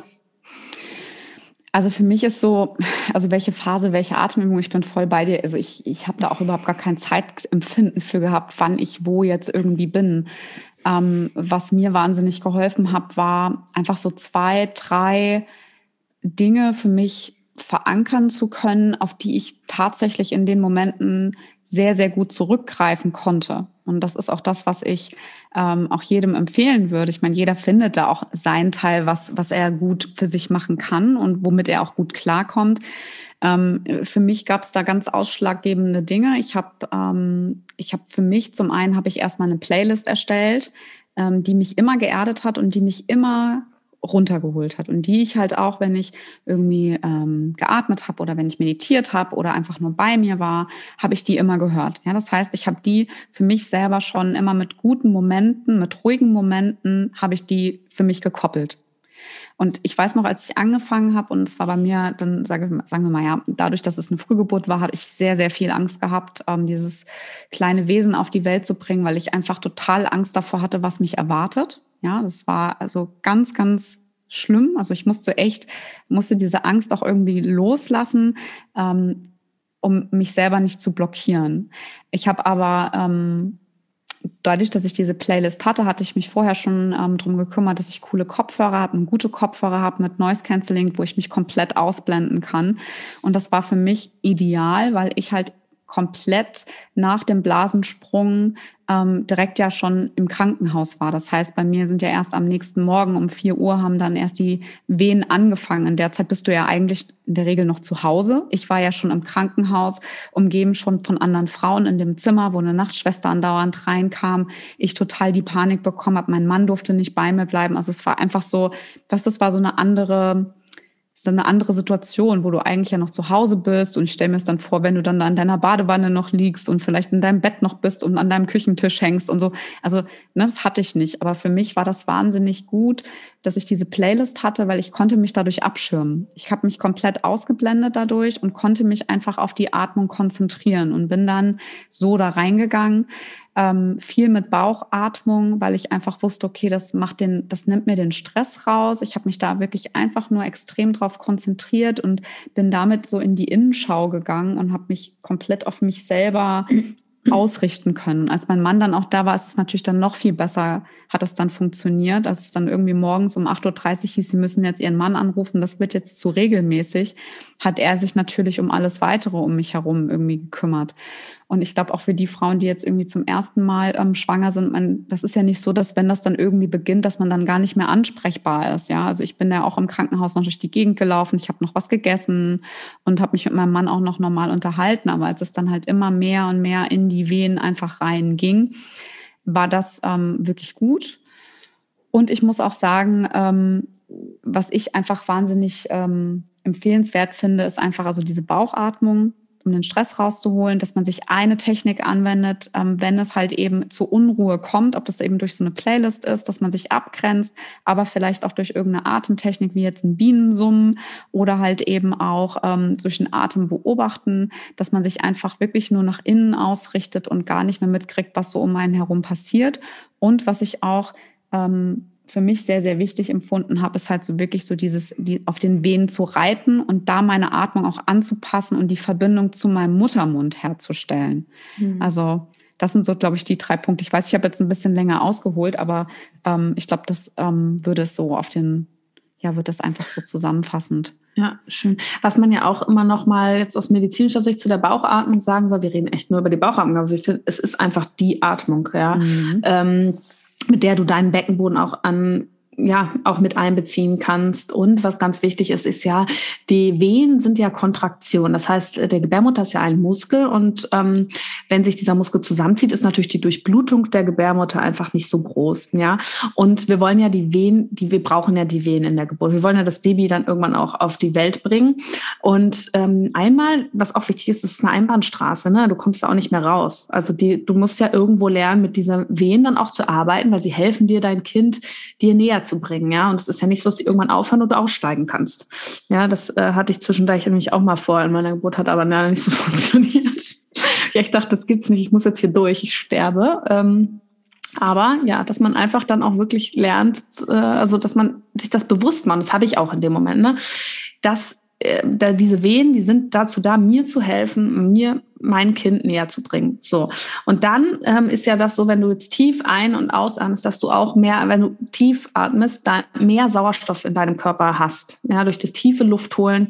Also für mich ist so, also welche Phase, welche Atemübung, ich bin voll bei dir. Also ich, ich habe da auch überhaupt gar kein Zeitempfinden für gehabt, wann ich wo jetzt irgendwie bin. Ähm, was mir wahnsinnig geholfen hat, war einfach so zwei, drei Dinge für mich verankern zu können, auf die ich tatsächlich in den Momenten sehr, sehr gut zurückgreifen konnte. Und das ist auch das, was ich ähm, auch jedem empfehlen würde. Ich meine, jeder findet da auch seinen Teil, was, was er gut für sich machen kann und womit er auch gut klarkommt. Ähm, für mich gab es da ganz ausschlaggebende Dinge. Ich habe ähm, ich hab für mich zum einen habe ich erstmal eine Playlist erstellt, ähm, die mich immer geerdet hat und die mich immer runtergeholt hat und die ich halt auch, wenn ich irgendwie ähm, geatmet habe oder wenn ich meditiert habe oder einfach nur bei mir war, habe ich die immer gehört. Ja, das heißt, ich habe die für mich selber schon immer mit guten Momenten, mit ruhigen Momenten, habe ich die für mich gekoppelt. Und ich weiß noch, als ich angefangen habe, und es war bei mir, dann sage, sagen wir mal, ja, dadurch, dass es eine Frühgeburt war, hatte ich sehr, sehr viel Angst gehabt, ähm, dieses kleine Wesen auf die Welt zu bringen, weil ich einfach total Angst davor hatte, was mich erwartet. Ja, das war also ganz, ganz schlimm. Also ich musste echt, musste diese Angst auch irgendwie loslassen, ähm, um mich selber nicht zu blockieren. Ich habe aber ähm, dadurch, dass ich diese Playlist hatte, hatte ich mich vorher schon ähm, darum gekümmert, dass ich coole Kopfhörer habe, gute Kopfhörer habe mit Noise Cancelling, wo ich mich komplett ausblenden kann. Und das war für mich ideal, weil ich halt komplett nach dem Blasensprung ähm, direkt ja schon im Krankenhaus war. Das heißt, bei mir sind ja erst am nächsten Morgen um vier Uhr haben dann erst die Wehen angefangen. In der Zeit bist du ja eigentlich in der Regel noch zu Hause. Ich war ja schon im Krankenhaus, umgeben schon von anderen Frauen in dem Zimmer, wo eine Nachtschwester andauernd reinkam. Ich total die Panik bekommen habe. Mein Mann durfte nicht bei mir bleiben. Also es war einfach so, dass das war so eine andere ist dann eine andere Situation, wo du eigentlich ja noch zu Hause bist. Und ich stelle mir es dann vor, wenn du dann an deiner Badewanne noch liegst und vielleicht in deinem Bett noch bist und an deinem Küchentisch hängst und so. Also, ne, das hatte ich nicht. Aber für mich war das wahnsinnig gut, dass ich diese Playlist hatte, weil ich konnte mich dadurch abschirmen. Ich habe mich komplett ausgeblendet dadurch und konnte mich einfach auf die Atmung konzentrieren und bin dann so da reingegangen ähm, viel mit Bauchatmung, weil ich einfach wusste, okay, das macht den, das nimmt mir den Stress raus. Ich habe mich da wirklich einfach nur extrem drauf konzentriert und bin damit so in die Innenschau gegangen und habe mich komplett auf mich selber ausrichten können. Als mein Mann dann auch da war, ist es natürlich dann noch viel besser, hat es dann funktioniert. Als es dann irgendwie morgens um 8.30 Uhr hieß, sie müssen jetzt ihren Mann anrufen, das wird jetzt zu regelmäßig, hat er sich natürlich um alles weitere um mich herum irgendwie gekümmert. Und ich glaube auch für die Frauen, die jetzt irgendwie zum ersten Mal ähm, schwanger sind, man, das ist ja nicht so, dass wenn das dann irgendwie beginnt, dass man dann gar nicht mehr ansprechbar ist. Ja, also ich bin ja auch im Krankenhaus noch durch die Gegend gelaufen, ich habe noch was gegessen und habe mich mit meinem Mann auch noch normal unterhalten. Aber als es dann halt immer mehr und mehr in die Venen einfach reinging, war das ähm, wirklich gut. Und ich muss auch sagen, ähm, was ich einfach wahnsinnig ähm, empfehlenswert finde, ist einfach also diese Bauchatmung um den Stress rauszuholen, dass man sich eine Technik anwendet, ähm, wenn es halt eben zu Unruhe kommt, ob das eben durch so eine Playlist ist, dass man sich abgrenzt, aber vielleicht auch durch irgendeine Atemtechnik wie jetzt ein Bienensummen oder halt eben auch ähm, durch ein Atem beobachten, dass man sich einfach wirklich nur nach innen ausrichtet und gar nicht mehr mitkriegt, was so um einen herum passiert. Und was ich auch ähm, für mich sehr, sehr wichtig empfunden habe, ist halt so wirklich so dieses, die, auf den Venen zu reiten und da meine Atmung auch anzupassen und die Verbindung zu meinem Muttermund herzustellen. Mhm. Also das sind so, glaube ich, die drei Punkte. Ich weiß, ich habe jetzt ein bisschen länger ausgeholt, aber ähm, ich glaube, das ähm, würde es so auf den, ja, wird das einfach so zusammenfassend. Ja, schön. Was man ja auch immer noch mal jetzt aus medizinischer Sicht zu der Bauchatmung sagen soll, wir reden echt nur über die Bauchatmung, aber es ist einfach die Atmung, ja. Mhm. Ähm, mit der du deinen Beckenboden auch an ja auch mit einbeziehen kannst. Und was ganz wichtig ist, ist ja, die Wehen sind ja Kontraktion. Das heißt, der Gebärmutter ist ja ein Muskel und ähm, wenn sich dieser Muskel zusammenzieht, ist natürlich die Durchblutung der Gebärmutter einfach nicht so groß. Ja, und wir wollen ja die Wehen, die wir brauchen ja die Wehen in der Geburt. Wir wollen ja das Baby dann irgendwann auch auf die Welt bringen. Und ähm, einmal, was auch wichtig ist, ist eine Einbahnstraße. Ne? Du kommst da auch nicht mehr raus. Also die, du musst ja irgendwo lernen, mit dieser Wehen dann auch zu arbeiten, weil sie helfen dir, dein Kind dir näher zu bringen, ja. Und es ist ja nicht so, dass du irgendwann aufhören und aussteigen kannst. Ja, das äh, hatte ich zwischendurch nämlich auch mal vor in meiner Geburt, hat aber leider nicht so funktioniert. ja, ich dachte, das gibt's nicht, ich muss jetzt hier durch, ich sterbe. Ähm, aber ja, dass man einfach dann auch wirklich lernt, äh, also dass man sich das bewusst macht, das hatte ich auch in dem Moment, ne, dass äh, da diese Wehen, die sind dazu da, mir zu helfen, mir mein Kind näher zu bringen. So. Und dann ähm, ist ja das so, wenn du jetzt tief ein- und ausatmest, dass du auch mehr, wenn du tief atmest, da mehr Sauerstoff in deinem Körper hast. Ja, durch das tiefe Luftholen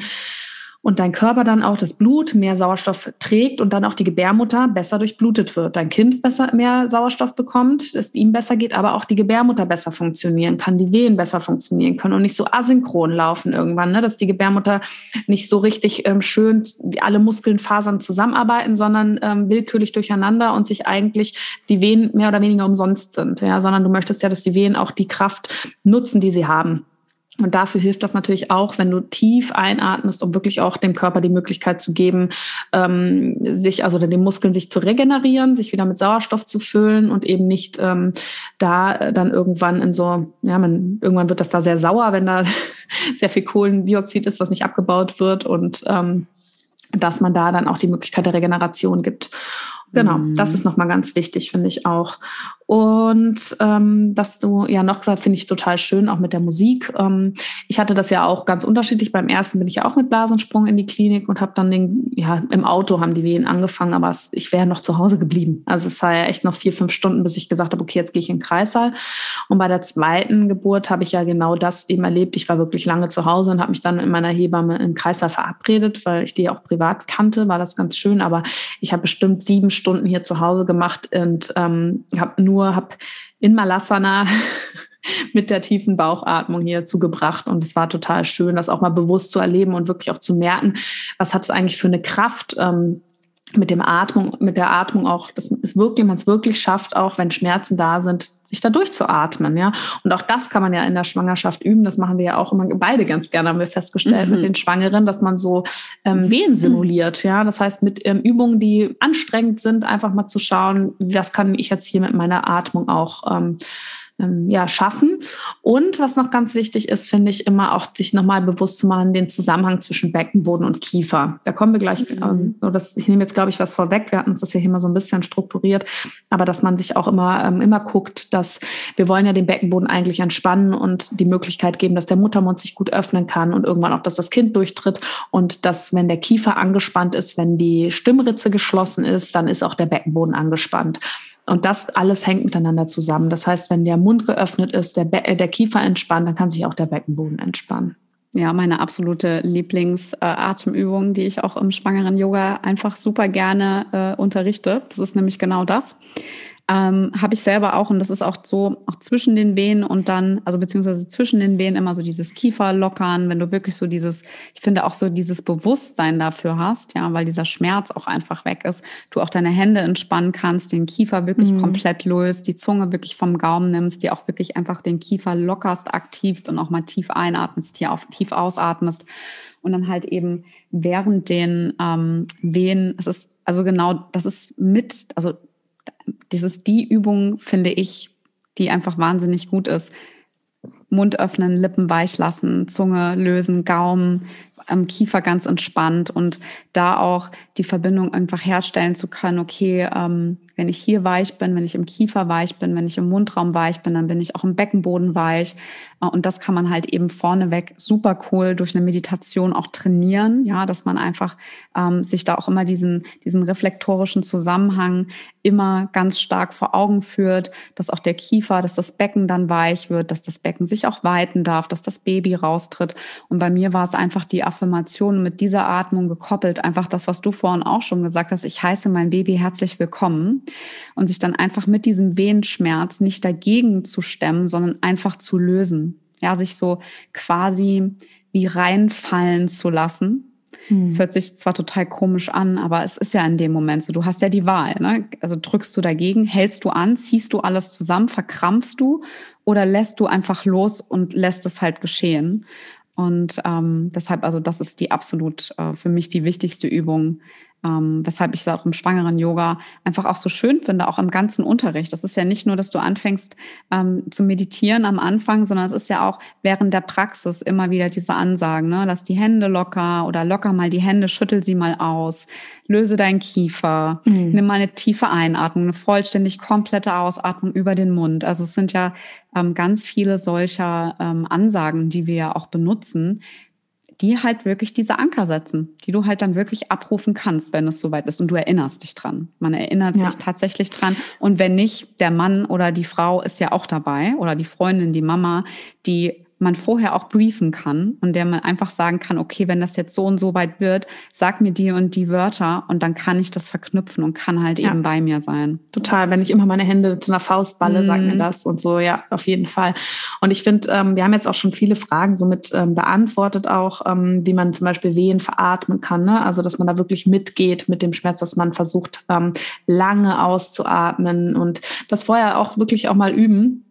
und dein Körper dann auch das Blut mehr Sauerstoff trägt und dann auch die Gebärmutter besser durchblutet wird. Dein Kind besser mehr Sauerstoff bekommt, es ihm besser geht, aber auch die Gebärmutter besser funktionieren kann, die Wehen besser funktionieren können und nicht so asynchron laufen irgendwann, ne? dass die Gebärmutter nicht so richtig ähm, schön alle Muskeln, Fasern zusammenarbeiten, sondern ähm, willkürlich durcheinander und sich eigentlich die Wehen mehr oder weniger umsonst sind, ja? sondern du möchtest ja, dass die Wehen auch die Kraft nutzen, die sie haben. Und dafür hilft das natürlich auch, wenn du tief einatmest, um wirklich auch dem Körper die Möglichkeit zu geben, ähm, sich, also den Muskeln sich zu regenerieren, sich wieder mit Sauerstoff zu füllen und eben nicht ähm, da dann irgendwann in so, ja, man, irgendwann wird das da sehr sauer, wenn da sehr viel Kohlendioxid ist, was nicht abgebaut wird und ähm, dass man da dann auch die Möglichkeit der Regeneration gibt. Genau, das mhm. ist nochmal ganz wichtig, finde ich auch. Und ähm, was du ja noch gesagt, finde ich total schön, auch mit der Musik. Ähm, ich hatte das ja auch ganz unterschiedlich. Beim ersten bin ich ja auch mit Blasensprung in die Klinik und habe dann den, ja, im Auto haben die Wehen angefangen, aber es, ich wäre noch zu Hause geblieben. Also es war ja echt noch vier, fünf Stunden, bis ich gesagt habe, okay, jetzt gehe ich in den Kreissaal. Und bei der zweiten Geburt habe ich ja genau das eben erlebt. Ich war wirklich lange zu Hause und habe mich dann in meiner Hebamme im Kreissaal verabredet, weil ich die auch privat kannte, war das ganz schön. Aber ich habe bestimmt sieben Stunden hier zu Hause gemacht und ähm, habe nur nur, habe in Malasana mit der tiefen Bauchatmung hier zugebracht. Und es war total schön, das auch mal bewusst zu erleben und wirklich auch zu merken, was hat es eigentlich für eine Kraft, ähm, mit dem Atmung, mit der Atmung auch, dass es wirklich, man es wirklich schafft, auch wenn Schmerzen da sind, sich da durchzuatmen, ja. Und auch das kann man ja in der Schwangerschaft üben. Das machen wir ja auch immer beide ganz gerne, haben wir festgestellt, mhm. mit den Schwangeren, dass man so ähm, Wehen simuliert, ja. Das heißt, mit ähm, Übungen, die anstrengend sind, einfach mal zu schauen, was kann ich jetzt hier mit meiner Atmung auch ähm, ähm, ja, schaffen. Und was noch ganz wichtig ist, finde ich immer auch, sich nochmal bewusst zu machen, den Zusammenhang zwischen Beckenboden und Kiefer. Da kommen wir gleich, mhm. ähm, das, ich nehme jetzt, glaube ich, was vorweg. Wir hatten uns das ja hier mal so ein bisschen strukturiert, aber dass man sich auch immer, ähm, immer guckt, dass wir wollen ja den Beckenboden eigentlich entspannen und die Möglichkeit geben, dass der Muttermund sich gut öffnen kann und irgendwann auch, dass das Kind durchtritt und dass, wenn der Kiefer angespannt ist, wenn die Stimmritze geschlossen ist, dann ist auch der Beckenboden angespannt. Und das alles hängt miteinander zusammen. Das heißt, wenn der Mund geöffnet ist, der, Be äh, der Kiefer entspannt, dann kann sich auch der Beckenboden entspannen. Ja, meine absolute Lieblingsatemübung, äh, die ich auch im schwangeren Yoga einfach super gerne äh, unterrichte. Das ist nämlich genau das ähm, habe ich selber auch und das ist auch so, auch zwischen den Wehen und dann, also beziehungsweise zwischen den Wehen immer so dieses Kiefer lockern, wenn du wirklich so dieses, ich finde auch so dieses Bewusstsein dafür hast, ja, weil dieser Schmerz auch einfach weg ist, du auch deine Hände entspannen kannst, den Kiefer wirklich mhm. komplett löst, die Zunge wirklich vom Gaumen nimmst, die auch wirklich einfach den Kiefer lockerst, aktivst und auch mal tief einatmest, hier auf, tief ausatmest und dann halt eben während den ähm, Wehen, es ist also genau, das ist mit, also dieses die Übung finde ich, die einfach wahnsinnig gut ist. Mund öffnen, Lippen weich lassen, Zunge lösen, Gaumen, am Kiefer ganz entspannt und da auch die Verbindung einfach herstellen zu können, okay, ähm, wenn ich hier weich bin, wenn ich im Kiefer weich bin, wenn ich im Mundraum weich bin, dann bin ich auch im Beckenboden weich. Äh, und das kann man halt eben vorneweg super cool durch eine Meditation auch trainieren, ja, dass man einfach ähm, sich da auch immer diesen, diesen reflektorischen Zusammenhang immer ganz stark vor Augen führt, dass auch der Kiefer, dass das Becken dann weich wird, dass das Becken sich auch weiten darf, dass das Baby raustritt. Und bei mir war es einfach die Affirmation mit dieser Atmung gekoppelt, einfach das, was du vorhin auch schon gesagt hast, ich heiße mein Baby herzlich willkommen und sich dann einfach mit diesem Wehenschmerz nicht dagegen zu stemmen, sondern einfach zu lösen. Ja, sich so quasi wie reinfallen zu lassen. Es hm. hört sich zwar total komisch an, aber es ist ja in dem Moment so. Du hast ja die Wahl. Ne? Also drückst du dagegen, hältst du an, ziehst du alles zusammen, verkrampfst du oder lässt du einfach los und lässt es halt geschehen. Und ähm, deshalb, also das ist die absolut äh, für mich die wichtigste Übung, ähm, weshalb ich es auch im schwangeren Yoga einfach auch so schön finde, auch im ganzen Unterricht. Das ist ja nicht nur, dass du anfängst ähm, zu meditieren am Anfang, sondern es ist ja auch während der Praxis immer wieder diese Ansagen, ne? lass die Hände locker oder locker mal die Hände, schüttel sie mal aus, löse deinen Kiefer, mhm. nimm mal eine tiefe Einatmung, eine vollständig komplette Ausatmung über den Mund. Also es sind ja ähm, ganz viele solcher ähm, Ansagen, die wir ja auch benutzen, die halt wirklich diese Anker setzen, die du halt dann wirklich abrufen kannst, wenn es soweit ist und du erinnerst dich dran. Man erinnert ja. sich tatsächlich dran. Und wenn nicht, der Mann oder die Frau ist ja auch dabei oder die Freundin, die Mama, die man vorher auch briefen kann und der man einfach sagen kann, okay, wenn das jetzt so und so weit wird, sag mir die und die Wörter und dann kann ich das verknüpfen und kann halt ja. eben bei mir sein. Total, wenn ich immer meine Hände zu einer Faust balle, mhm. sag mir mhm. das und so, ja, auf jeden Fall. Und ich finde, ähm, wir haben jetzt auch schon viele Fragen somit ähm, beantwortet auch, ähm, wie man zum Beispiel Wehen veratmen kann, ne? also dass man da wirklich mitgeht mit dem Schmerz, dass man versucht, ähm, lange auszuatmen und das vorher auch wirklich auch mal üben,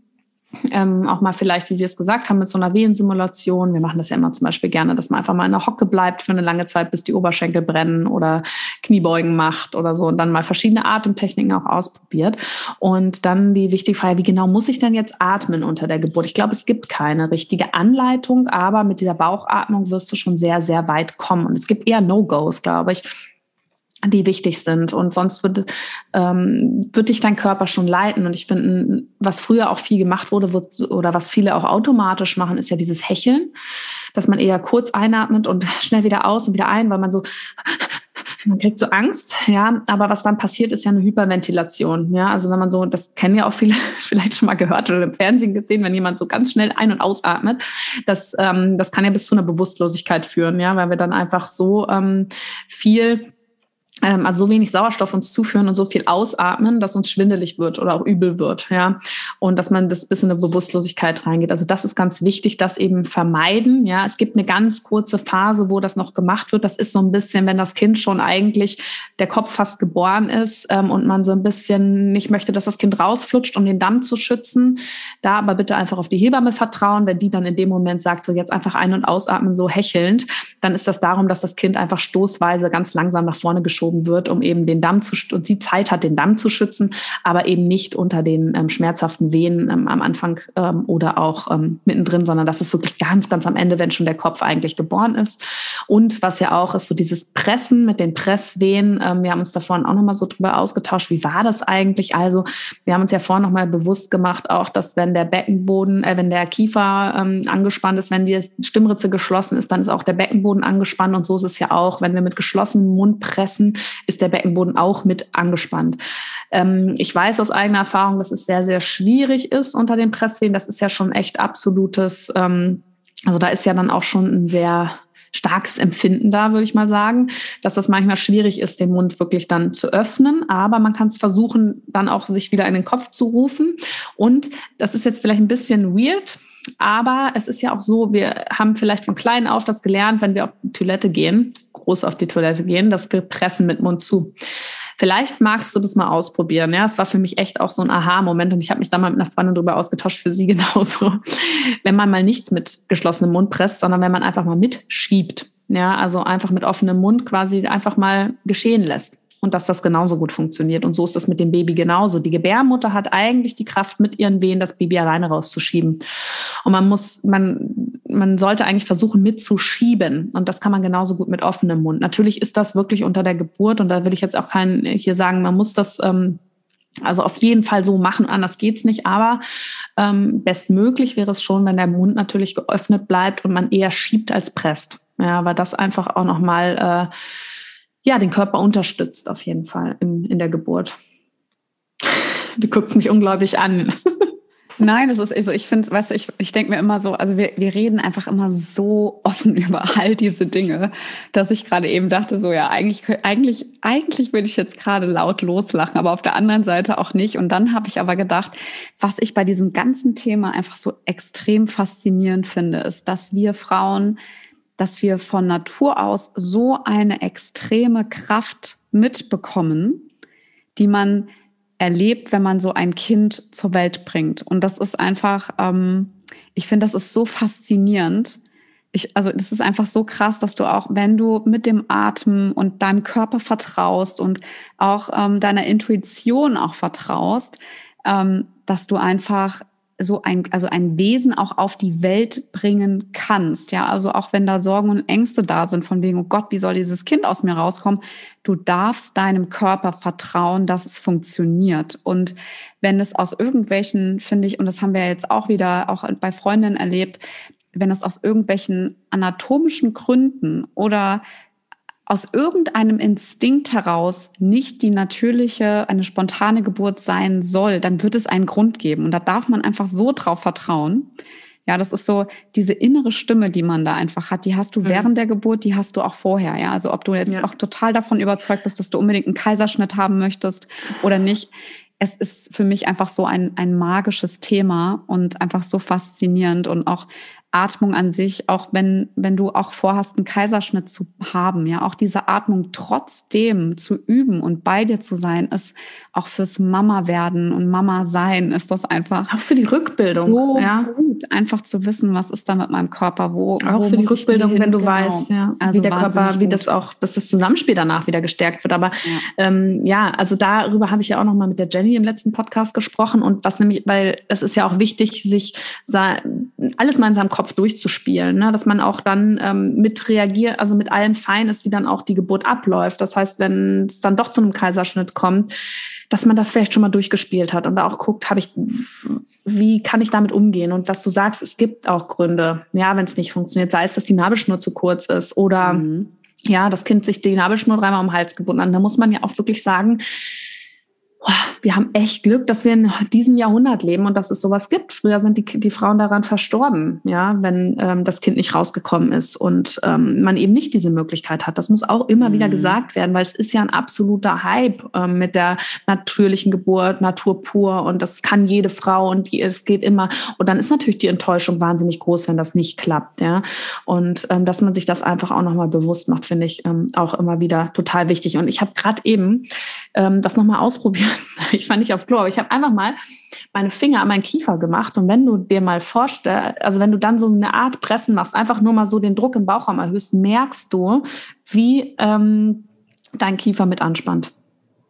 ähm, auch mal vielleicht, wie wir es gesagt haben, mit so einer Wehensimulation. Wir machen das ja immer zum Beispiel gerne, dass man einfach mal in der Hocke bleibt für eine lange Zeit, bis die Oberschenkel brennen oder Kniebeugen macht oder so und dann mal verschiedene Atemtechniken auch ausprobiert. Und dann die wichtige Frage, wie genau muss ich denn jetzt atmen unter der Geburt? Ich glaube, es gibt keine richtige Anleitung, aber mit dieser Bauchatmung wirst du schon sehr, sehr weit kommen. Und es gibt eher No-Gos, glaube ich die wichtig sind. Und sonst wird, ähm, wird dich dein Körper schon leiten. Und ich finde, was früher auch viel gemacht wurde wird, oder was viele auch automatisch machen, ist ja dieses Hecheln, dass man eher kurz einatmet und schnell wieder aus und wieder ein, weil man so man kriegt so Angst, ja, aber was dann passiert, ist ja eine Hyperventilation, ja, also wenn man so, das kennen ja auch viele vielleicht schon mal gehört oder im Fernsehen gesehen, wenn jemand so ganz schnell ein- und ausatmet, das, ähm, das kann ja bis zu einer Bewusstlosigkeit führen, ja, weil wir dann einfach so ähm, viel also so wenig Sauerstoff uns zuführen und so viel ausatmen, dass uns schwindelig wird oder auch übel wird, ja. Und dass man das bis in eine Bewusstlosigkeit reingeht. Also das ist ganz wichtig, das eben vermeiden, ja. Es gibt eine ganz kurze Phase, wo das noch gemacht wird. Das ist so ein bisschen, wenn das Kind schon eigentlich der Kopf fast geboren ist ähm, und man so ein bisschen nicht möchte, dass das Kind rausflutscht, um den Damm zu schützen. Da aber bitte einfach auf die Hebamme vertrauen. Wenn die dann in dem Moment sagt, so jetzt einfach ein- und ausatmen, so hechelnd, dann ist das darum, dass das Kind einfach stoßweise ganz langsam nach vorne geschoben geschoben wird, um eben den Damm zu und sie Zeit hat, den Damm zu schützen, aber eben nicht unter den ähm, schmerzhaften Wehen ähm, am Anfang ähm, oder auch ähm, mittendrin, sondern das ist wirklich ganz, ganz am Ende, wenn schon der Kopf eigentlich geboren ist. Und was ja auch ist, so dieses Pressen mit den Presswehen. Ähm, wir haben uns da vorhin auch nochmal so drüber ausgetauscht. Wie war das eigentlich? Also, wir haben uns ja vorhin nochmal bewusst gemacht, auch, dass wenn der Beckenboden, äh, wenn der Kiefer ähm, angespannt ist, wenn die Stimmritze geschlossen ist, dann ist auch der Beckenboden angespannt. Und so ist es ja auch, wenn wir mit geschlossenem Mund pressen, ist der Beckenboden auch mit angespannt. Ähm, ich weiß aus eigener Erfahrung, dass es sehr, sehr schwierig ist unter den Presswehen. Das ist ja schon echt absolutes, ähm, also da ist ja dann auch schon ein sehr starkes Empfinden da, würde ich mal sagen, dass das manchmal schwierig ist, den Mund wirklich dann zu öffnen. Aber man kann es versuchen, dann auch sich wieder in den Kopf zu rufen. Und das ist jetzt vielleicht ein bisschen weird. Aber es ist ja auch so, wir haben vielleicht von klein auf das gelernt, wenn wir auf die Toilette gehen, groß auf die Toilette gehen, dass wir pressen mit Mund zu. Vielleicht magst du das mal ausprobieren. Ja, es war für mich echt auch so ein Aha-Moment und ich habe mich da mal mit einer Freundin drüber ausgetauscht, für sie genauso. Wenn man mal nicht mit geschlossenem Mund presst, sondern wenn man einfach mal mitschiebt Ja, also einfach mit offenem Mund quasi einfach mal geschehen lässt und dass das genauso gut funktioniert. Und so ist das mit dem Baby genauso. Die Gebärmutter hat eigentlich die Kraft, mit ihren Wehen das Baby alleine rauszuschieben. Und man muss, man, man sollte eigentlich versuchen, mitzuschieben. Und das kann man genauso gut mit offenem Mund. Natürlich ist das wirklich unter der Geburt, und da will ich jetzt auch keinen hier sagen, man muss das ähm, also auf jeden Fall so machen, anders geht's nicht. Aber ähm, bestmöglich wäre es schon, wenn der Mund natürlich geöffnet bleibt und man eher schiebt als presst. Ja, weil das einfach auch nochmal äh, ja, den Körper unterstützt, auf jeden Fall in, in der Geburt. Du guckst mich unglaublich an. Nein, das ist, also ich finde, weißt du, ich, ich denke mir immer so, also wir, wir reden einfach immer so offen über all diese Dinge, dass ich gerade eben dachte, so ja, eigentlich, eigentlich, eigentlich würde ich jetzt gerade laut loslachen, aber auf der anderen Seite auch nicht. Und dann habe ich aber gedacht, was ich bei diesem ganzen Thema einfach so extrem faszinierend finde, ist, dass wir Frauen, dass wir von Natur aus so eine extreme Kraft mitbekommen, die man erlebt, wenn man so ein Kind zur Welt bringt. Und das ist einfach, ähm, ich finde, das ist so faszinierend. Ich, also das ist einfach so krass, dass du auch, wenn du mit dem Atem und deinem Körper vertraust und auch ähm, deiner Intuition auch vertraust, ähm, dass du einfach so ein, also ein Wesen auch auf die Welt bringen kannst. Ja, also auch wenn da Sorgen und Ängste da sind, von wegen, oh Gott, wie soll dieses Kind aus mir rauskommen? Du darfst deinem Körper vertrauen, dass es funktioniert. Und wenn es aus irgendwelchen, finde ich, und das haben wir jetzt auch wieder auch bei Freundinnen erlebt, wenn es aus irgendwelchen anatomischen Gründen oder aus irgendeinem Instinkt heraus nicht die natürliche, eine spontane Geburt sein soll, dann wird es einen Grund geben. Und da darf man einfach so drauf vertrauen. Ja, das ist so diese innere Stimme, die man da einfach hat. Die hast du mhm. während der Geburt, die hast du auch vorher. Ja, also ob du jetzt ja. auch total davon überzeugt bist, dass du unbedingt einen Kaiserschnitt haben möchtest oder nicht. Es ist für mich einfach so ein, ein magisches Thema und einfach so faszinierend und auch Atmung an sich, auch wenn, wenn du auch vorhast, einen Kaiserschnitt zu haben, ja, auch diese Atmung trotzdem zu üben und bei dir zu sein, ist auch fürs Mama werden und Mama sein, ist das einfach. Auch für die Rückbildung, so ja. gut, einfach zu wissen, was ist da mit meinem Körper, wo. Auch wo für die Rückbildung, wenn du genau. weißt, ja, also wie der Körper, gut. wie das auch, dass das Zusammenspiel danach wieder gestärkt wird. Aber ja, ähm, ja also darüber habe ich ja auch noch mal mit der Jenny im letzten Podcast gesprochen und was nämlich, weil es ist ja auch wichtig, sich alles mal in seinem Kopf Kopf durchzuspielen, ne? dass man auch dann ähm, mit reagiert, also mit allem fein ist, wie dann auch die Geburt abläuft. Das heißt, wenn es dann doch zu einem Kaiserschnitt kommt, dass man das vielleicht schon mal durchgespielt hat und auch guckt, habe ich, wie kann ich damit umgehen? Und dass du sagst, es gibt auch Gründe, ja, wenn es nicht funktioniert, sei es, dass die Nabelschnur zu kurz ist oder mhm. ja, das Kind sich die Nabelschnur dreimal um den Hals gebunden hat. Da muss man ja auch wirklich sagen, wir haben echt Glück, dass wir in diesem Jahrhundert leben und dass es sowas gibt. Früher sind die, die Frauen daran verstorben, ja, wenn ähm, das Kind nicht rausgekommen ist und ähm, man eben nicht diese Möglichkeit hat. Das muss auch immer mhm. wieder gesagt werden, weil es ist ja ein absoluter Hype ähm, mit der natürlichen Geburt, Natur pur und das kann jede Frau und die, es geht immer. Und dann ist natürlich die Enttäuschung wahnsinnig groß, wenn das nicht klappt, ja. Und ähm, dass man sich das einfach auch nochmal bewusst macht, finde ich ähm, auch immer wieder total wichtig. Und ich habe gerade eben ähm, das nochmal ausprobiert ich fand nicht auf Klo, aber ich habe einfach mal meine Finger an meinen Kiefer gemacht und wenn du dir mal vorstellst, also wenn du dann so eine Art Pressen machst, einfach nur mal so den Druck im Bauchraum erhöhst, merkst du, wie ähm, dein Kiefer mit anspannt.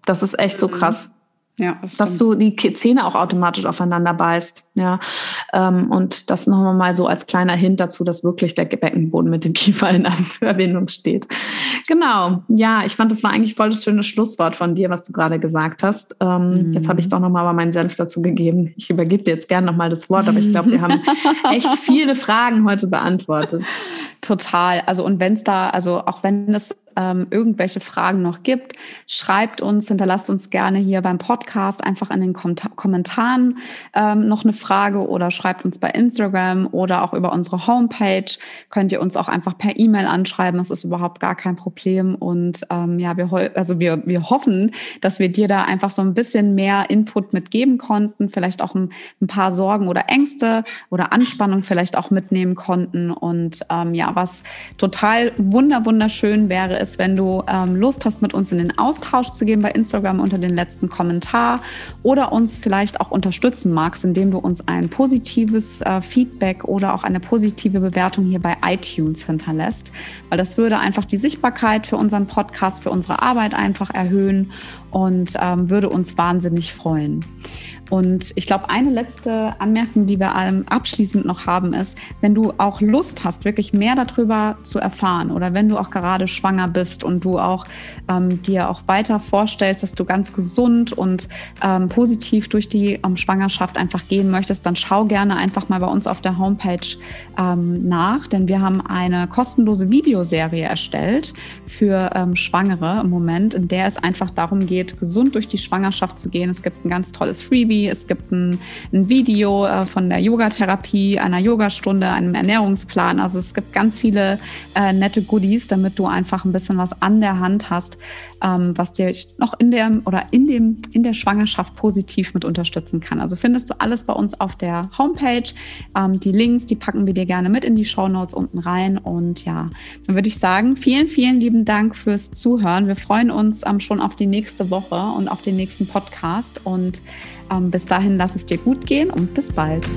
Das ist echt so mhm. krass. Ja, das dass du die Zähne auch automatisch aufeinander beißt. Ja, ähm, und das noch mal so als kleiner Hint dazu, dass wirklich der Beckenboden mit dem Kiefer in Verbindung steht. Genau. Ja, ich fand, das war eigentlich voll das schöne Schlusswort von dir, was du gerade gesagt hast. Ähm, mhm. Jetzt habe ich doch noch mal meinen Senf dazu gegeben. Ich übergebe dir jetzt gerne noch mal das Wort, aber ich glaube, wir haben echt viele Fragen heute beantwortet. Total. Also und wenn es da, also auch wenn es ähm, irgendwelche Fragen noch gibt, schreibt uns, hinterlasst uns gerne hier beim Podcast einfach in den Kom Kommentaren ähm, noch eine Frage oder schreibt uns bei Instagram oder auch über unsere Homepage. Könnt ihr uns auch einfach per E-Mail anschreiben. Das ist überhaupt gar kein Problem. Und ähm, ja, wir, also wir, wir hoffen, dass wir dir da einfach so ein bisschen mehr Input mitgeben konnten, vielleicht auch ein, ein paar Sorgen oder Ängste oder Anspannung vielleicht auch mitnehmen konnten. Und ähm, ja, was total wunder wunderschön wäre, ist, wenn du ähm, Lust hast, mit uns in den Austausch zu gehen bei Instagram unter den letzten Kommentar oder uns vielleicht auch unterstützen magst, indem du uns ein positives äh, Feedback oder auch eine positive Bewertung hier bei iTunes hinterlässt, weil das würde einfach die Sichtbarkeit für unseren Podcast, für unsere Arbeit einfach erhöhen und ähm, würde uns wahnsinnig freuen. Und ich glaube, eine letzte Anmerkung, die wir abschließend noch haben, ist, wenn du auch Lust hast, wirklich mehr darüber zu erfahren oder wenn du auch gerade schwanger bist und du auch ähm, dir auch weiter vorstellst, dass du ganz gesund und ähm, positiv durch die ähm, Schwangerschaft einfach gehen möchtest, dann schau gerne einfach mal bei uns auf der Homepage ähm, nach, denn wir haben eine kostenlose Videoserie erstellt für ähm, Schwangere im Moment, in der es einfach darum geht, gesund durch die Schwangerschaft zu gehen. Es gibt ein ganz tolles Freebie es gibt ein, ein Video äh, von der Yogatherapie, einer Yogastunde, einem Ernährungsplan. Also es gibt ganz viele äh, nette Goodies, damit du einfach ein bisschen was an der Hand hast, ähm, was dir noch in der oder in dem in der Schwangerschaft positiv mit unterstützen kann. Also findest du alles bei uns auf der Homepage. Ähm, die Links, die packen wir dir gerne mit in die Show Notes unten rein. Und ja, dann würde ich sagen, vielen, vielen lieben Dank fürs Zuhören. Wir freuen uns ähm, schon auf die nächste Woche und auf den nächsten Podcast. Und ähm, bis dahin, lass es dir gut gehen und bis bald.